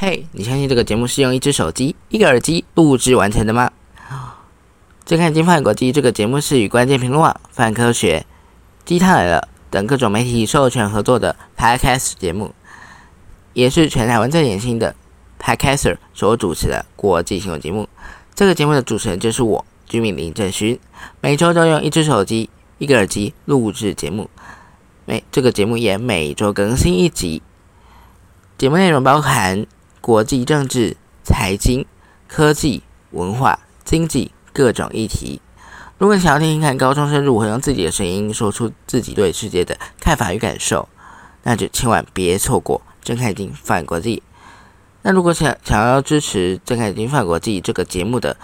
嘿你相信这个节目是用一只手机、一个耳机录制完成的吗？正看金范国际这个节目是与关键评论网、泛科学、鸡汤来了等各种媒体授权合作的 Podcast 节目，也是全台湾最年轻的 Podcaster 所主持的国际新闻节目。这个节目的主持人就是我，居民林正勋。每周都用一只手机、一个耳机录制节目，每这个节目也每周更新一集。节目内容包含国际政治、财经、科技、文化、经济。各种议题。如果你想要听听看高中生如何用自己的声音说出自己对世界的看法与感受，那就千万别错过《睁开眼睛反国际》。那如果想想要支持《睁开眼睛反国际》这个节目的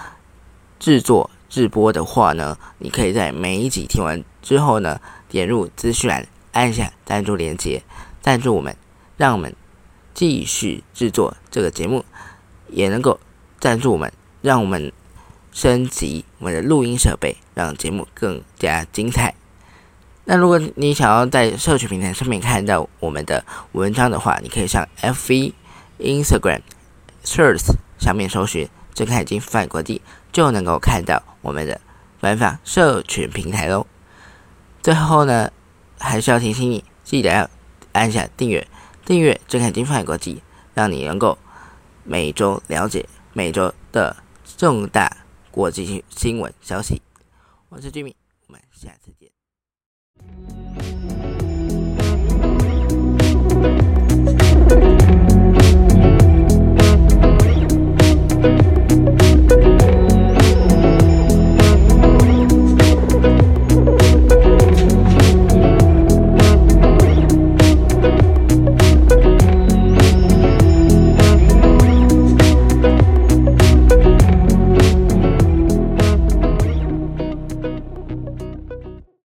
制作、制播的话呢，你可以在每一集听完之后呢，点入资讯栏，按下赞助链接，赞助我们，让我们继续制作这个节目，也能够赞助我们，让我们。升级我们的录音设备，让节目更加精彩。那如果你想要在社群平台上面看到我们的文章的话，你可以上 F V Instagram Search 上面搜寻“睁开眼睛翻国际”，就能够看到我们的官方社群平台喽。最后呢，还是要提醒你，记得要按下订阅，订阅“正看金发国际”，让你能够每周了解每周的重大。国际新新闻消息，我是 Jimmy，我们下次见。